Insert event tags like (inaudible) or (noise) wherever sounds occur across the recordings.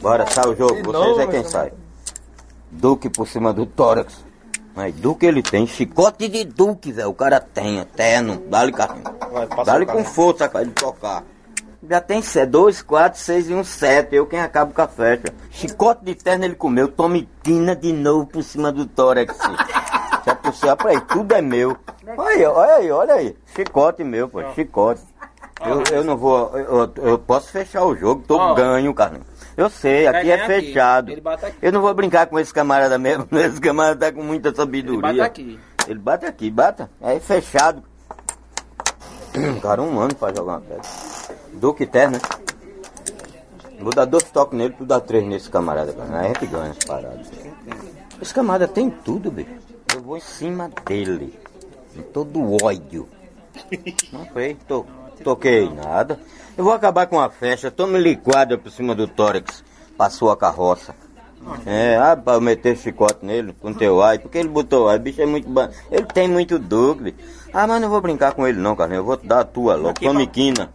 Bora, sai o jogo. Vocês é quem sai. Duque por cima do tórax. Mas Duque ele tem, chicote de Duque, velho. O cara tem, eterno. Dá-lhe carrinho. Dá-lhe com força pra ele tocar. Já tem cê- dois, quatro, seis e um sete. Eu quem acabo com a festa. Chicote de terno ele comeu. Tome quina de novo por cima do tórax. (laughs) Já pra aí, tudo é meu. Olha aí, olha aí, olha aí. Chicote meu, pô, chicote. Eu, eu não vou. Eu, eu posso fechar o jogo, tô ganho, Carlinhos. Eu sei, aqui é fechado. Ele aqui. Eu não vou brincar com esse camarada mesmo. (laughs) Esse camarada tá com muita Ele sabedoria. bate aqui. Ele bate aqui, bata. É fechado. Cara, um ano pra jogar uma pedra. Duque terno, né? Vou dar dois toques nele, tu dá três nesse camarada. cara. Aí a gente ganha as paradas. Esse camarada tem tudo, bicho. Eu vou em cima dele. Em todo o ódio. (laughs) Não foi, to, toquei nada. Eu vou acabar com a festa. Tome liquada por cima do tórax. Passou a carroça. É, ah, pra meter chicote nele, com teu ai, porque ele botou ai, bicho é muito. Ele tem muito dúvida. Ah, mas não vou brincar com ele não, Carlinhos. Eu vou dar a tua logo. Tome quina.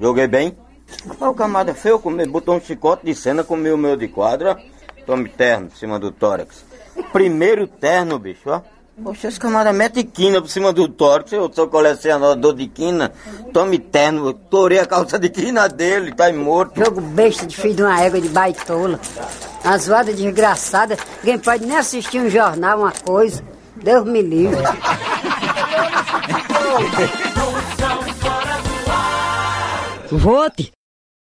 Joguei bem? Ah, o camarada feio, comeu, botou um chicote de cena, comeu o meu de quadra. Tome terno por cima do tórax. Primeiro terno, bicho, ó. Poxa, esse camarada mete quina por cima do tórax. Eu sou colecionador de quina. Tome terno. Torei a calça de quina dele, tá morto. Jogo besta de filho de uma égua de baitola. Uma zoada desgraçada. Ninguém pode nem assistir um jornal, uma coisa. Deus me livre. Vote